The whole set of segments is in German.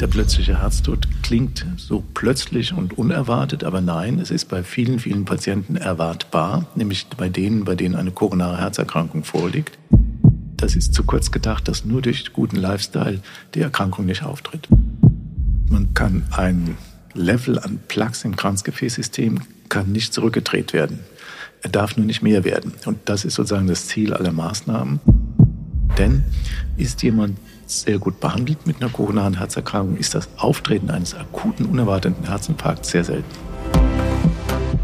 Der plötzliche Herztod klingt so plötzlich und unerwartet, aber nein, es ist bei vielen, vielen Patienten erwartbar, nämlich bei denen, bei denen eine koronare Herzerkrankung vorliegt. Das ist zu kurz gedacht, dass nur durch guten Lifestyle die Erkrankung nicht auftritt. Man kann ein Level an Plaques im Kranzgefäßsystem kann nicht zurückgedreht werden. Er darf nur nicht mehr werden. Und das ist sozusagen das Ziel aller Maßnahmen. Denn ist jemand sehr gut behandelt mit einer koronaren Herzerkrankung, ist das Auftreten eines akuten, unerwarteten Herzinfarkts sehr selten.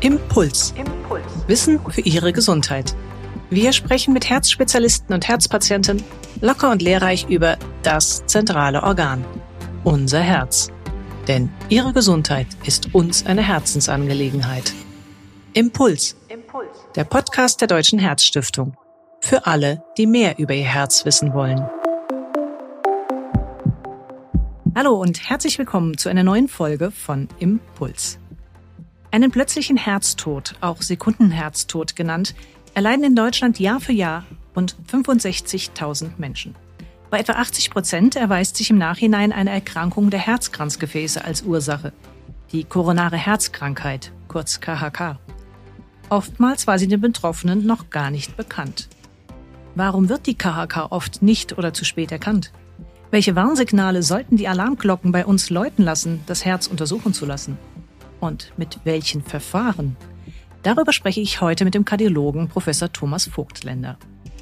Impuls. Impuls. Wissen für Ihre Gesundheit. Wir sprechen mit Herzspezialisten und Herzpatienten locker und lehrreich über das zentrale Organ, unser Herz. Denn Ihre Gesundheit ist uns eine Herzensangelegenheit. Impuls. Impuls. Der Podcast der Deutschen Herzstiftung. Für alle, die mehr über ihr Herz wissen wollen. Hallo und herzlich willkommen zu einer neuen Folge von Impuls. Einen plötzlichen Herztod, auch Sekundenherztod genannt, erleiden in Deutschland Jahr für Jahr rund 65.000 Menschen. Bei etwa 80 Prozent erweist sich im Nachhinein eine Erkrankung der Herzkranzgefäße als Ursache, die koronare Herzkrankheit, kurz KHK. Oftmals war sie den Betroffenen noch gar nicht bekannt. Warum wird die KHK oft nicht oder zu spät erkannt? Welche Warnsignale sollten die Alarmglocken bei uns läuten lassen, das Herz untersuchen zu lassen? Und mit welchen Verfahren? Darüber spreche ich heute mit dem Kardiologen Professor Thomas Vogtländer.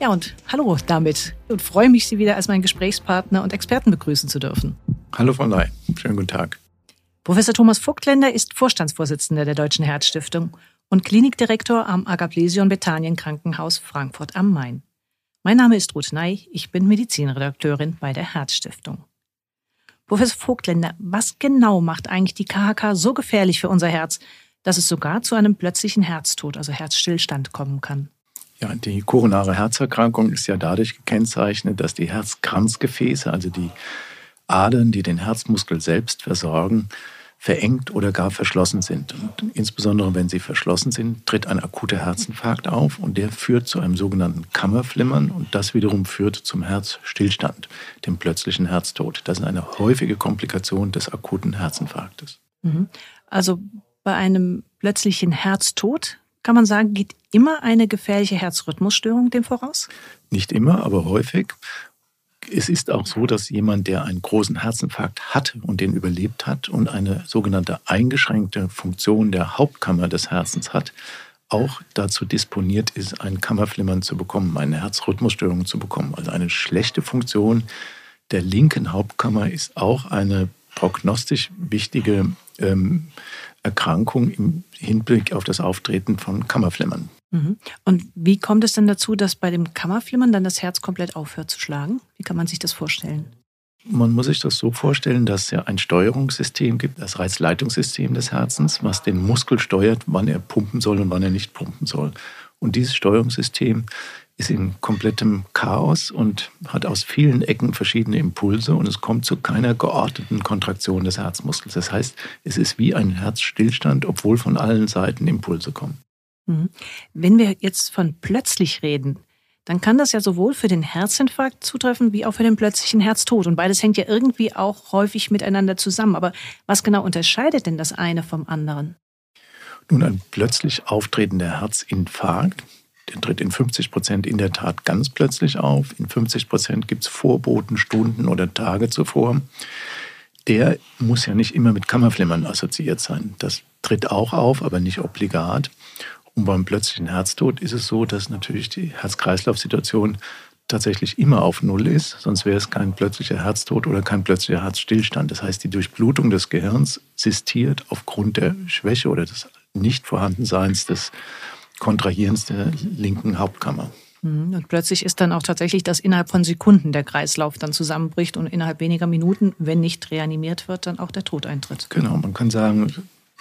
Ja, und hallo damit und freue mich, Sie wieder als meinen Gesprächspartner und Experten begrüßen zu dürfen. Hallo Frau Ney, schönen guten Tag. Professor Thomas Vogtländer ist Vorstandsvorsitzender der Deutschen Herzstiftung und Klinikdirektor am Agaplesion Bethanien Krankenhaus Frankfurt am Main. Mein Name ist Ruth Ney, ich bin Medizinredakteurin bei der Herzstiftung. Professor Vogtländer, was genau macht eigentlich die KHK so gefährlich für unser Herz, dass es sogar zu einem plötzlichen Herztod, also Herzstillstand kommen kann? Ja, die koronare Herzerkrankung ist ja dadurch gekennzeichnet, dass die Herzkranzgefäße, also die Adern, die den Herzmuskel selbst versorgen, verengt oder gar verschlossen sind. Und insbesondere wenn sie verschlossen sind, tritt ein akuter Herzinfarkt auf und der führt zu einem sogenannten Kammerflimmern und das wiederum führt zum Herzstillstand, dem plötzlichen Herztod. Das ist eine häufige Komplikation des akuten Herzinfarktes. Mhm. Also bei einem plötzlichen Herztod kann man sagen, geht immer eine gefährliche Herzrhythmusstörung dem voraus? Nicht immer, aber häufig es ist auch so, dass jemand, der einen großen Herzinfarkt hat und den überlebt hat und eine sogenannte eingeschränkte Funktion der Hauptkammer des Herzens hat, auch dazu disponiert ist, ein Kammerflimmern zu bekommen, eine Herzrhythmusstörung zu bekommen. Also eine schlechte Funktion der linken Hauptkammer ist auch eine prognostisch wichtige ähm, Erkrankung im Hinblick auf das Auftreten von Kammerflimmern. Mhm. Und wie kommt es denn dazu, dass bei dem Kammerflimmern dann das Herz komplett aufhört zu schlagen? Wie kann man sich das vorstellen? Man muss sich das so vorstellen, dass es ja ein Steuerungssystem gibt, das Reizleitungssystem des Herzens, was den Muskel steuert, wann er pumpen soll und wann er nicht pumpen soll. Und dieses Steuerungssystem ist in komplettem Chaos und hat aus vielen Ecken verschiedene Impulse und es kommt zu keiner geordneten Kontraktion des Herzmuskels. Das heißt, es ist wie ein Herzstillstand, obwohl von allen Seiten Impulse kommen. Mhm. Wenn wir jetzt von plötzlich reden, dann kann das ja sowohl für den Herzinfarkt zutreffen wie auch für den plötzlichen Herztod. Und beides hängt ja irgendwie auch häufig miteinander zusammen. Aber was genau unterscheidet denn das eine vom anderen? Nun, ein plötzlich auftretender Herzinfarkt, der tritt in 50 Prozent in der Tat ganz plötzlich auf. In 50 Prozent gibt es Vorboten Stunden oder Tage zuvor. Der muss ja nicht immer mit Kammerflimmern assoziiert sein. Das tritt auch auf, aber nicht obligat. Und beim plötzlichen Herztod ist es so, dass natürlich die Herz-Kreislauf-Situation tatsächlich immer auf Null ist, sonst wäre es kein plötzlicher Herztod oder kein plötzlicher Herzstillstand. Das heißt, die Durchblutung des Gehirns sistiert aufgrund der Schwäche oder des Nichtvorhandenseins des Kontrahierens der linken Hauptkammer. Mhm. Und plötzlich ist dann auch tatsächlich, dass innerhalb von Sekunden der Kreislauf dann zusammenbricht und innerhalb weniger Minuten, wenn nicht reanimiert wird, dann auch der Tod eintritt. Genau, man kann sagen,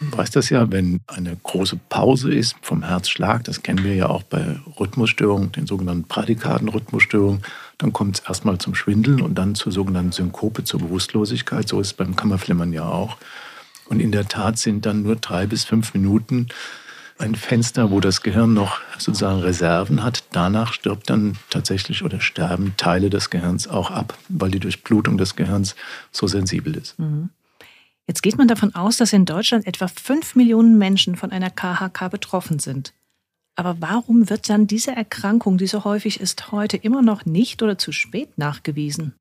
weiß das ja, wenn eine große Pause ist vom Herzschlag, das kennen wir ja auch bei Rhythmusstörungen, den sogenannten Prädikatenrhythmusstörungen, dann kommt es erstmal zum Schwindeln und dann zur sogenannten Synkope, zur Bewusstlosigkeit. So ist es beim Kammerflimmern ja auch. Und in der Tat sind dann nur drei bis fünf Minuten ein Fenster, wo das Gehirn noch sozusagen Reserven hat. Danach stirbt dann tatsächlich oder sterben Teile des Gehirns auch ab, weil die Durchblutung des Gehirns so sensibel ist. Mhm. Jetzt geht man davon aus, dass in Deutschland etwa fünf Millionen Menschen von einer KHK betroffen sind. Aber warum wird dann diese Erkrankung, die so häufig ist, heute immer noch nicht oder zu spät nachgewiesen?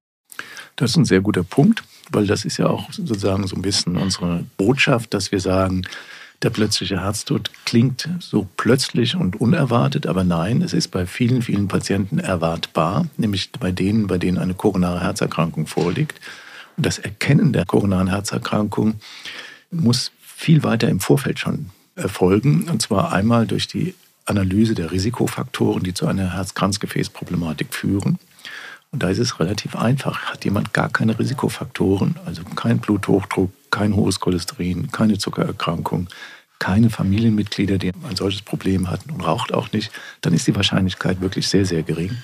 Das ist ein sehr guter Punkt, weil das ist ja auch sozusagen so ein bisschen unsere Botschaft, dass wir sagen, der plötzliche Herztod klingt so plötzlich und unerwartet, aber nein, es ist bei vielen, vielen Patienten erwartbar, nämlich bei denen, bei denen eine koronare Herzerkrankung vorliegt. Das Erkennen der koronaren Herzerkrankung muss viel weiter im Vorfeld schon erfolgen, und zwar einmal durch die Analyse der Risikofaktoren, die zu einer Herz-Kranzgefäß-Problematik führen. Und da ist es relativ einfach. Hat jemand gar keine Risikofaktoren, also kein Bluthochdruck, kein hohes Cholesterin, keine Zuckererkrankung, keine Familienmitglieder, die ein solches Problem hatten und raucht auch nicht, dann ist die Wahrscheinlichkeit wirklich sehr, sehr gering.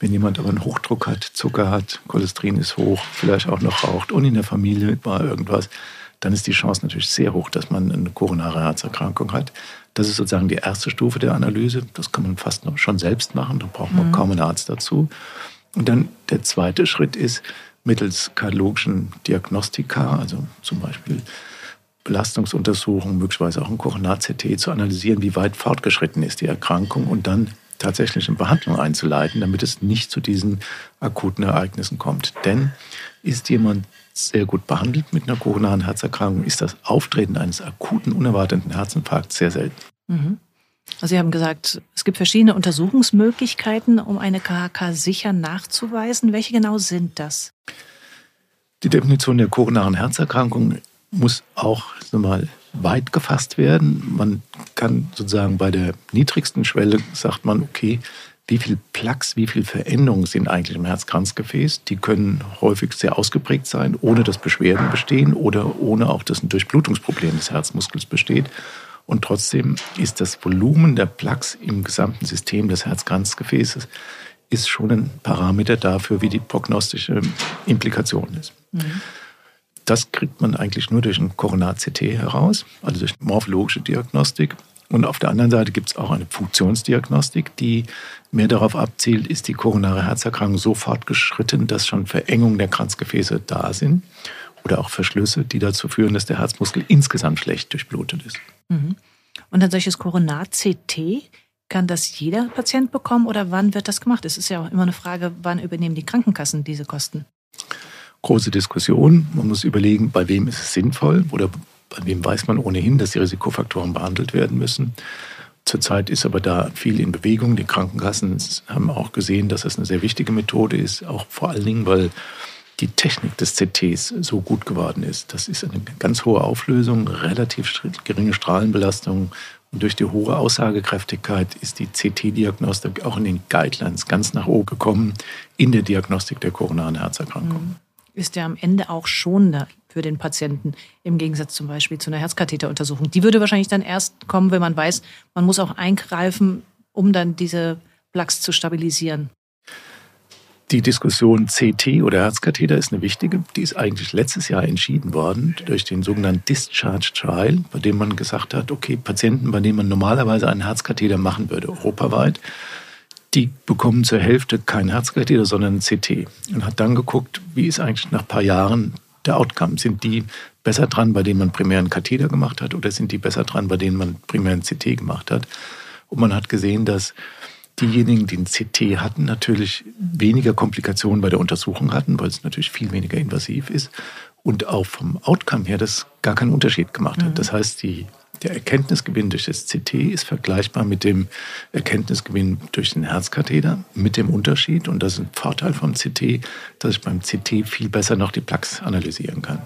Wenn jemand aber einen Hochdruck hat, Zucker hat, Cholesterin ist hoch, vielleicht auch noch raucht und in der Familie war irgendwas, dann ist die Chance natürlich sehr hoch, dass man eine koronare Herzerkrankung hat. Das ist sozusagen die erste Stufe der Analyse. Das kann man fast schon selbst machen, da braucht man mhm. kaum einen Arzt dazu. Und dann der zweite Schritt ist, mittels kardiologischen Diagnostika, also zum Beispiel Belastungsuntersuchungen, möglicherweise auch ein Coronar-CT zu analysieren, wie weit fortgeschritten ist die Erkrankung und dann tatsächlich eine Behandlung einzuleiten, damit es nicht zu diesen akuten Ereignissen kommt. Denn ist jemand sehr gut behandelt mit einer koronaren Herzerkrankung, ist das Auftreten eines akuten, unerwarteten Herzinfarkts sehr selten. Mhm. Also Sie haben gesagt, es gibt verschiedene Untersuchungsmöglichkeiten, um eine KHK sicher nachzuweisen. Welche genau sind das? Die Definition der koronaren Herzerkrankung muss auch mal weit gefasst werden. Man kann sozusagen bei der niedrigsten Schwelle sagt man, okay, wie viel Plaques, wie viel Veränderungen sind eigentlich im Herzkranzgefäß. Die können häufig sehr ausgeprägt sein, ohne dass Beschwerden bestehen oder ohne auch, dass ein Durchblutungsproblem des Herzmuskels besteht. Und trotzdem ist das Volumen der Plaques im gesamten System des Herzkranzgefäßes ist schon ein Parameter dafür, wie die prognostische Implikation ist. Mhm. Das kriegt man eigentlich nur durch ein Coronar-CT heraus, also durch morphologische Diagnostik. Und auf der anderen Seite gibt es auch eine Funktionsdiagnostik, die mehr darauf abzielt, ist die koronare Herzerkrankung so fortgeschritten, dass schon Verengungen der Kranzgefäße da sind oder auch Verschlüsse, die dazu führen, dass der Herzmuskel insgesamt schlecht durchblutet ist. Mhm. Und ein solches Coronar-CT, kann das jeder Patient bekommen oder wann wird das gemacht? Es ist ja auch immer eine Frage, wann übernehmen die Krankenkassen diese Kosten? Große Diskussion. Man muss überlegen, bei wem ist es sinnvoll oder bei wem weiß man ohnehin, dass die Risikofaktoren behandelt werden müssen. Zurzeit ist aber da viel in Bewegung. Die Krankenkassen haben auch gesehen, dass das eine sehr wichtige Methode ist, auch vor allen Dingen, weil die Technik des CTs so gut geworden ist. Das ist eine ganz hohe Auflösung, relativ geringe Strahlenbelastung. Und durch die hohe Aussagekräftigkeit ist die CT-Diagnostik auch in den Guidelines ganz nach oben gekommen in der Diagnostik der koronaren Herzerkrankung. Mhm ist ja am Ende auch schonender für den Patienten im Gegensatz zum Beispiel zu einer Herzkatheteruntersuchung. Die würde wahrscheinlich dann erst kommen, wenn man weiß, man muss auch eingreifen, um dann diese Plaques zu stabilisieren. Die Diskussion CT oder Herzkatheter ist eine wichtige. Die ist eigentlich letztes Jahr entschieden worden durch den sogenannten Discharge Trial, bei dem man gesagt hat, okay, Patienten, bei denen man normalerweise einen Herzkatheter machen würde, europaweit, die bekommen zur Hälfte kein Herzkatheter, sondern ein CT. Und hat dann geguckt, wie ist eigentlich nach ein paar Jahren der Outcome? Sind die besser dran, bei denen man primär einen Katheter gemacht hat, oder sind die besser dran, bei denen man primär einen CT gemacht hat? Und man hat gesehen, dass diejenigen, die einen CT hatten, natürlich weniger Komplikationen bei der Untersuchung hatten, weil es natürlich viel weniger invasiv ist. Und auch vom Outcome her das gar keinen Unterschied gemacht hat. Mhm. Das heißt, die der Erkenntnisgewinn durch das CT ist vergleichbar mit dem Erkenntnisgewinn durch den Herzkatheter, mit dem Unterschied, und das ist ein Vorteil vom CT, dass ich beim CT viel besser noch die Plaques analysieren kann.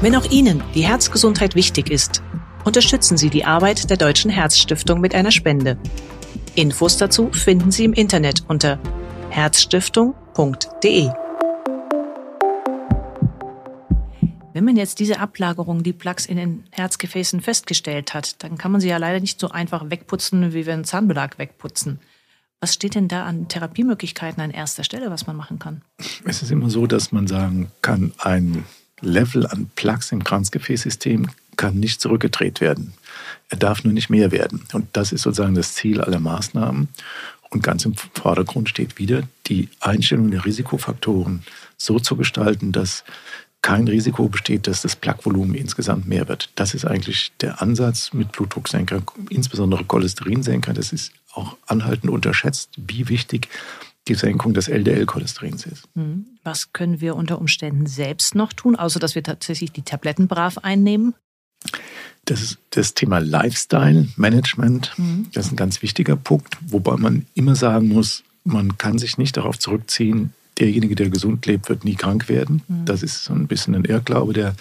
Wenn auch Ihnen die Herzgesundheit wichtig ist, unterstützen Sie die Arbeit der Deutschen Herzstiftung mit einer Spende. Infos dazu finden Sie im Internet unter herzstiftung.de. Wenn man jetzt diese Ablagerung, die Plaques in den Herzgefäßen festgestellt hat, dann kann man sie ja leider nicht so einfach wegputzen, wie wir einen Zahnbelag wegputzen. Was steht denn da an Therapiemöglichkeiten an erster Stelle, was man machen kann? Es ist immer so, dass man sagen kann, ein Level an Plaques im Kranzgefäßsystem kann nicht zurückgedreht werden. Er darf nur nicht mehr werden. Und das ist sozusagen das Ziel aller Maßnahmen. Und ganz im Vordergrund steht wieder, die Einstellung der Risikofaktoren so zu gestalten, dass kein Risiko besteht, dass das Plaquevolumen insgesamt mehr wird. Das ist eigentlich der Ansatz mit Blutdrucksenker, insbesondere Cholesterinsenker. Das ist auch anhaltend unterschätzt, wie wichtig die Senkung des LDL-Cholesterins ist. Hm. Was können wir unter Umständen selbst noch tun, außer dass wir tatsächlich die Tabletten brav einnehmen? Das ist das Thema Lifestyle Management. Mhm. Das ist ein ganz wichtiger Punkt, wobei man immer sagen muss, man kann sich nicht darauf zurückziehen, derjenige, der gesund lebt, wird nie krank werden. Mhm. Das ist so ein bisschen ein Irrglaube, der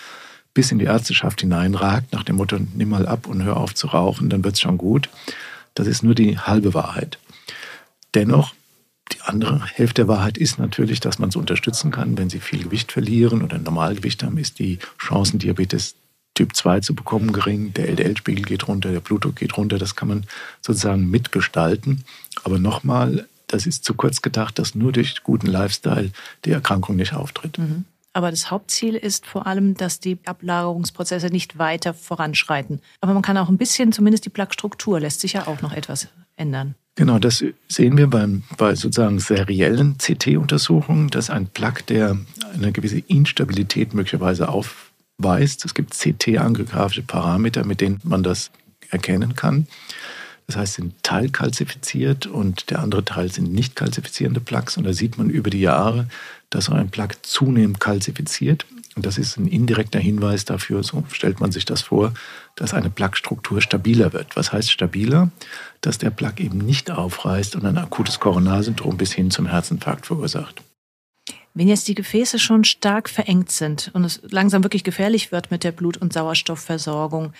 bis in die Ärzteschaft hineinragt, nach dem Motto, nimm mal ab und hör auf zu rauchen, dann wird es schon gut. Das ist nur die halbe Wahrheit. Dennoch, die andere Hälfte der Wahrheit ist natürlich, dass man es unterstützen kann. Wenn Sie viel Gewicht verlieren oder ein Normalgewicht haben, ist die Chancen, Diabetes Typ 2 zu bekommen gering. Der LDL-Spiegel geht runter, der Blutdruck geht runter. Das kann man sozusagen mitgestalten. Aber nochmal, das ist zu kurz gedacht, dass nur durch guten Lifestyle die Erkrankung nicht auftritt. Mhm. Aber das Hauptziel ist vor allem, dass die Ablagerungsprozesse nicht weiter voranschreiten. Aber man kann auch ein bisschen, zumindest die Plaquestruktur lässt sich ja auch noch etwas ändern. Genau, das sehen wir beim, bei sozusagen seriellen CT-Untersuchungen, dass ein Plaque, der eine gewisse Instabilität möglicherweise auf weist. Es gibt CT-angiografische Parameter, mit denen man das erkennen kann. Das heißt, sind teilkalzifiziert und der andere Teil sind nicht kalzifizierende Plaques. Und da sieht man über die Jahre, dass so ein Plaque zunehmend kalzifiziert. Und das ist ein indirekter Hinweis dafür, so stellt man sich das vor, dass eine Plaque-Struktur stabiler wird. Was heißt stabiler? Dass der Plaque eben nicht aufreißt und ein akutes Koronarsyndrom bis hin zum Herzinfarkt verursacht. Wenn jetzt die Gefäße schon stark verengt sind und es langsam wirklich gefährlich wird mit der Blut- und Sauerstoffversorgung,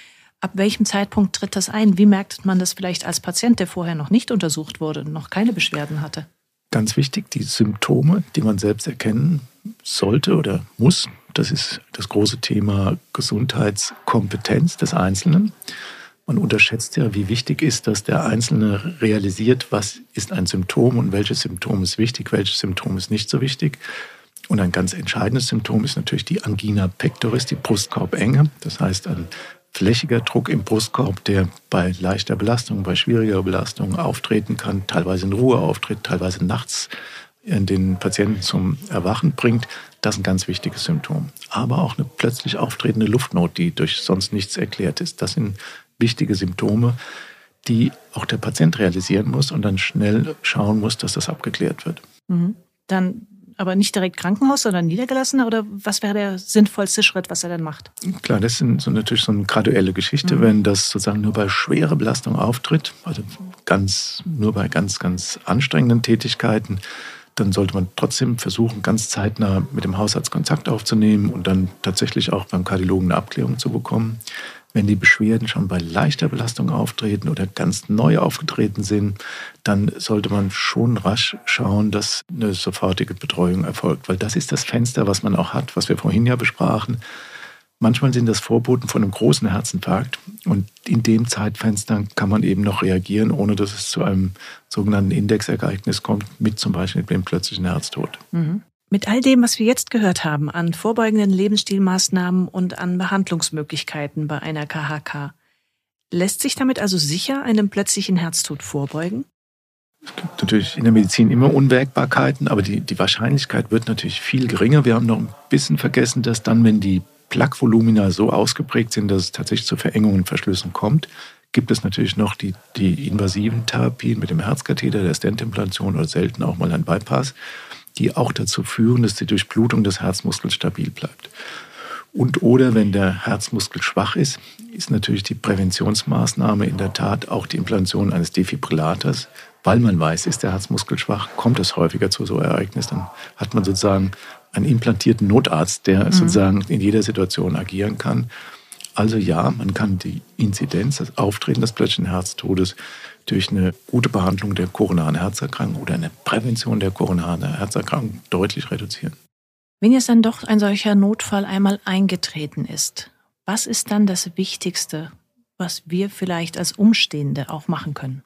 ab welchem Zeitpunkt tritt das ein? Wie merkt man das vielleicht als Patient, der vorher noch nicht untersucht wurde und noch keine Beschwerden hatte? Ganz wichtig, die Symptome, die man selbst erkennen sollte oder muss, das ist das große Thema Gesundheitskompetenz des Einzelnen. Man unterschätzt ja, wie wichtig ist, dass der Einzelne realisiert, was ist ein Symptom und welches Symptom ist wichtig, welches Symptom ist nicht so wichtig. Und ein ganz entscheidendes Symptom ist natürlich die Angina pectoris, die Brustkorbenge. Das heißt, ein flächiger Druck im Brustkorb, der bei leichter Belastung, bei schwieriger Belastung auftreten kann, teilweise in Ruhe auftritt, teilweise nachts den Patienten zum Erwachen bringt, das ist ein ganz wichtiges Symptom. Aber auch eine plötzlich auftretende Luftnot, die durch sonst nichts erklärt ist. Das sind wichtige Symptome, die auch der Patient realisieren muss und dann schnell schauen muss, dass das abgeklärt wird. Mhm. Dann aber nicht direkt Krankenhaus, sondern niedergelassener? Oder was wäre der sinnvollste Schritt, was er dann macht? Klar, das ist so natürlich so eine graduelle Geschichte. Mhm. Wenn das sozusagen nur bei schwerer Belastung auftritt, also ganz, nur bei ganz, ganz anstrengenden Tätigkeiten, dann sollte man trotzdem versuchen, ganz zeitnah mit dem Hausarzt Kontakt aufzunehmen und dann tatsächlich auch beim Kardiologen eine Abklärung zu bekommen. Wenn die Beschwerden schon bei leichter Belastung auftreten oder ganz neu aufgetreten sind, dann sollte man schon rasch schauen, dass eine sofortige Betreuung erfolgt. Weil das ist das Fenster, was man auch hat, was wir vorhin ja besprachen. Manchmal sind das Vorboten von einem großen Herzinfarkt und in dem Zeitfenster kann man eben noch reagieren, ohne dass es zu einem sogenannten Indexereignis kommt, mit zum Beispiel dem plötzlichen Herztod. Mhm. Mit all dem, was wir jetzt gehört haben an vorbeugenden Lebensstilmaßnahmen und an Behandlungsmöglichkeiten bei einer KHK, lässt sich damit also sicher einem plötzlichen Herztod vorbeugen? Es gibt natürlich in der Medizin immer Unwägbarkeiten, aber die, die Wahrscheinlichkeit wird natürlich viel geringer. Wir haben noch ein bisschen vergessen, dass dann, wenn die Plaquevolumina so ausgeprägt sind, dass es tatsächlich zu Verengungen und Verschlüssen kommt, gibt es natürlich noch die, die invasiven Therapien mit dem Herzkatheter, der Stentimplantation oder selten auch mal ein Bypass die auch dazu führen, dass die Durchblutung des Herzmuskels stabil bleibt. Und oder wenn der Herzmuskel schwach ist, ist natürlich die Präventionsmaßnahme in der Tat auch die Implantation eines Defibrillators, weil man weiß, ist der Herzmuskel schwach, kommt es häufiger zu so Ereignissen. Dann hat man sozusagen einen implantierten Notarzt, der mhm. sozusagen in jeder Situation agieren kann. Also ja, man kann die Inzidenz, das Auftreten des plötzlichen Herztodes durch eine gute Behandlung der koronaren Herzerkrankung oder eine Prävention der koronaren Herzerkrankung deutlich reduzieren. Wenn jetzt dann doch ein solcher Notfall einmal eingetreten ist, was ist dann das Wichtigste, was wir vielleicht als Umstehende auch machen können?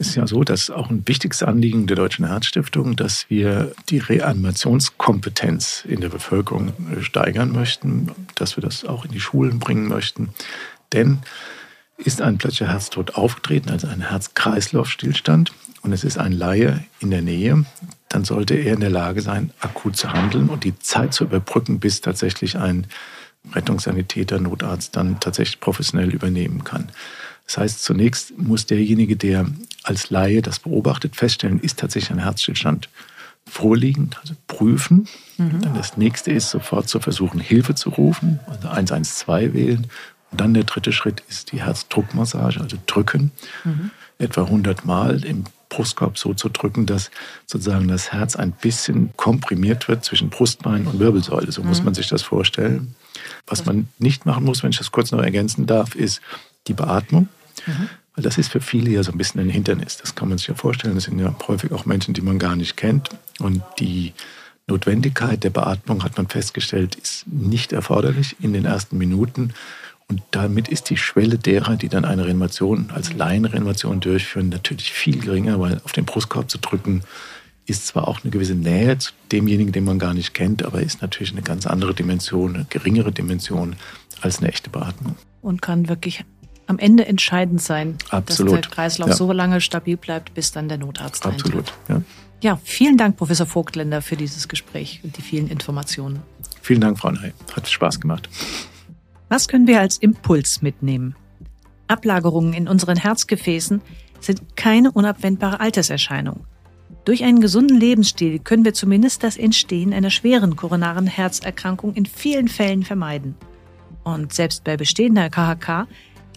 Ist ja so, dass auch ein wichtiges Anliegen der Deutschen Herzstiftung, dass wir die Reanimationskompetenz in der Bevölkerung steigern möchten, dass wir das auch in die Schulen bringen möchten. Denn ist ein plötzlicher Herztod aufgetreten, also ein Herz-Kreislauf-Stillstand, und es ist ein Laie in der Nähe, dann sollte er in der Lage sein, akut zu handeln und die Zeit zu überbrücken, bis tatsächlich ein Rettungssanitäter, Notarzt dann tatsächlich professionell übernehmen kann. Das heißt, zunächst muss derjenige, der als Laie das beobachtet, feststellen, ist tatsächlich ein Herzstillstand vorliegend, also prüfen. Mhm. Dann das nächste ist sofort zu versuchen, Hilfe zu rufen, also 112 wählen. Und dann der dritte Schritt ist die Herzdruckmassage, also drücken, mhm. etwa 100 Mal im Brustkorb so zu drücken, dass sozusagen das Herz ein bisschen komprimiert wird zwischen Brustbein und Wirbelsäule. So mhm. muss man sich das vorstellen. Was man nicht machen muss, wenn ich das kurz noch ergänzen darf, ist die Beatmung. Mhm. Weil das ist für viele ja so ein bisschen ein Hindernis. Das kann man sich ja vorstellen. Das sind ja häufig auch Menschen, die man gar nicht kennt. Und die Notwendigkeit der Beatmung, hat man festgestellt, ist nicht erforderlich in den ersten Minuten. Und damit ist die Schwelle derer, die dann eine Reanimation als Laienreanimation durchführen, natürlich viel geringer, weil auf den Brustkorb zu drücken ist zwar auch eine gewisse Nähe zu demjenigen, den man gar nicht kennt, aber ist natürlich eine ganz andere Dimension, eine geringere Dimension als eine echte Beatmung. Und kann wirklich am Ende entscheidend sein, Absolut. dass der Kreislauf ja. so lange stabil bleibt, bis dann der Notarzt Absolut, ja. Ja, vielen Dank, Professor Vogtländer, für dieses Gespräch und die vielen Informationen. Vielen Dank, Frau Ney. Hat Spaß gemacht. Was können wir als Impuls mitnehmen? Ablagerungen in unseren Herzgefäßen sind keine unabwendbare Alterserscheinung. Durch einen gesunden Lebensstil können wir zumindest das Entstehen einer schweren koronaren Herzerkrankung in vielen Fällen vermeiden. Und selbst bei bestehender KHK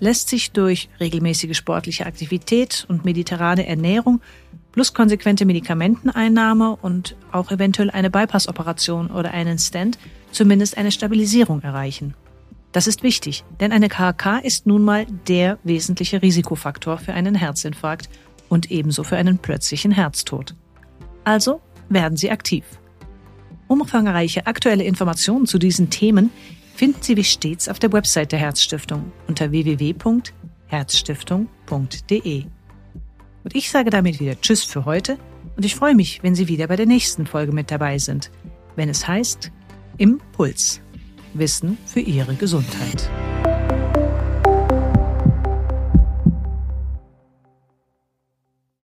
lässt sich durch regelmäßige sportliche Aktivität und mediterrane Ernährung plus konsequente Medikamenteneinnahme und auch eventuell eine Bypass-Operation oder einen Stent zumindest eine Stabilisierung erreichen. Das ist wichtig, denn eine KHK ist nun mal der wesentliche Risikofaktor für einen Herzinfarkt und ebenso für einen plötzlichen Herztod. Also werden Sie aktiv. Umfangreiche aktuelle Informationen zu diesen Themen finden Sie wie stets auf der Website der Herzstiftung unter www.herzstiftung.de. Und ich sage damit wieder Tschüss für heute und ich freue mich, wenn Sie wieder bei der nächsten Folge mit dabei sind, wenn es heißt Impuls. Wissen für Ihre Gesundheit.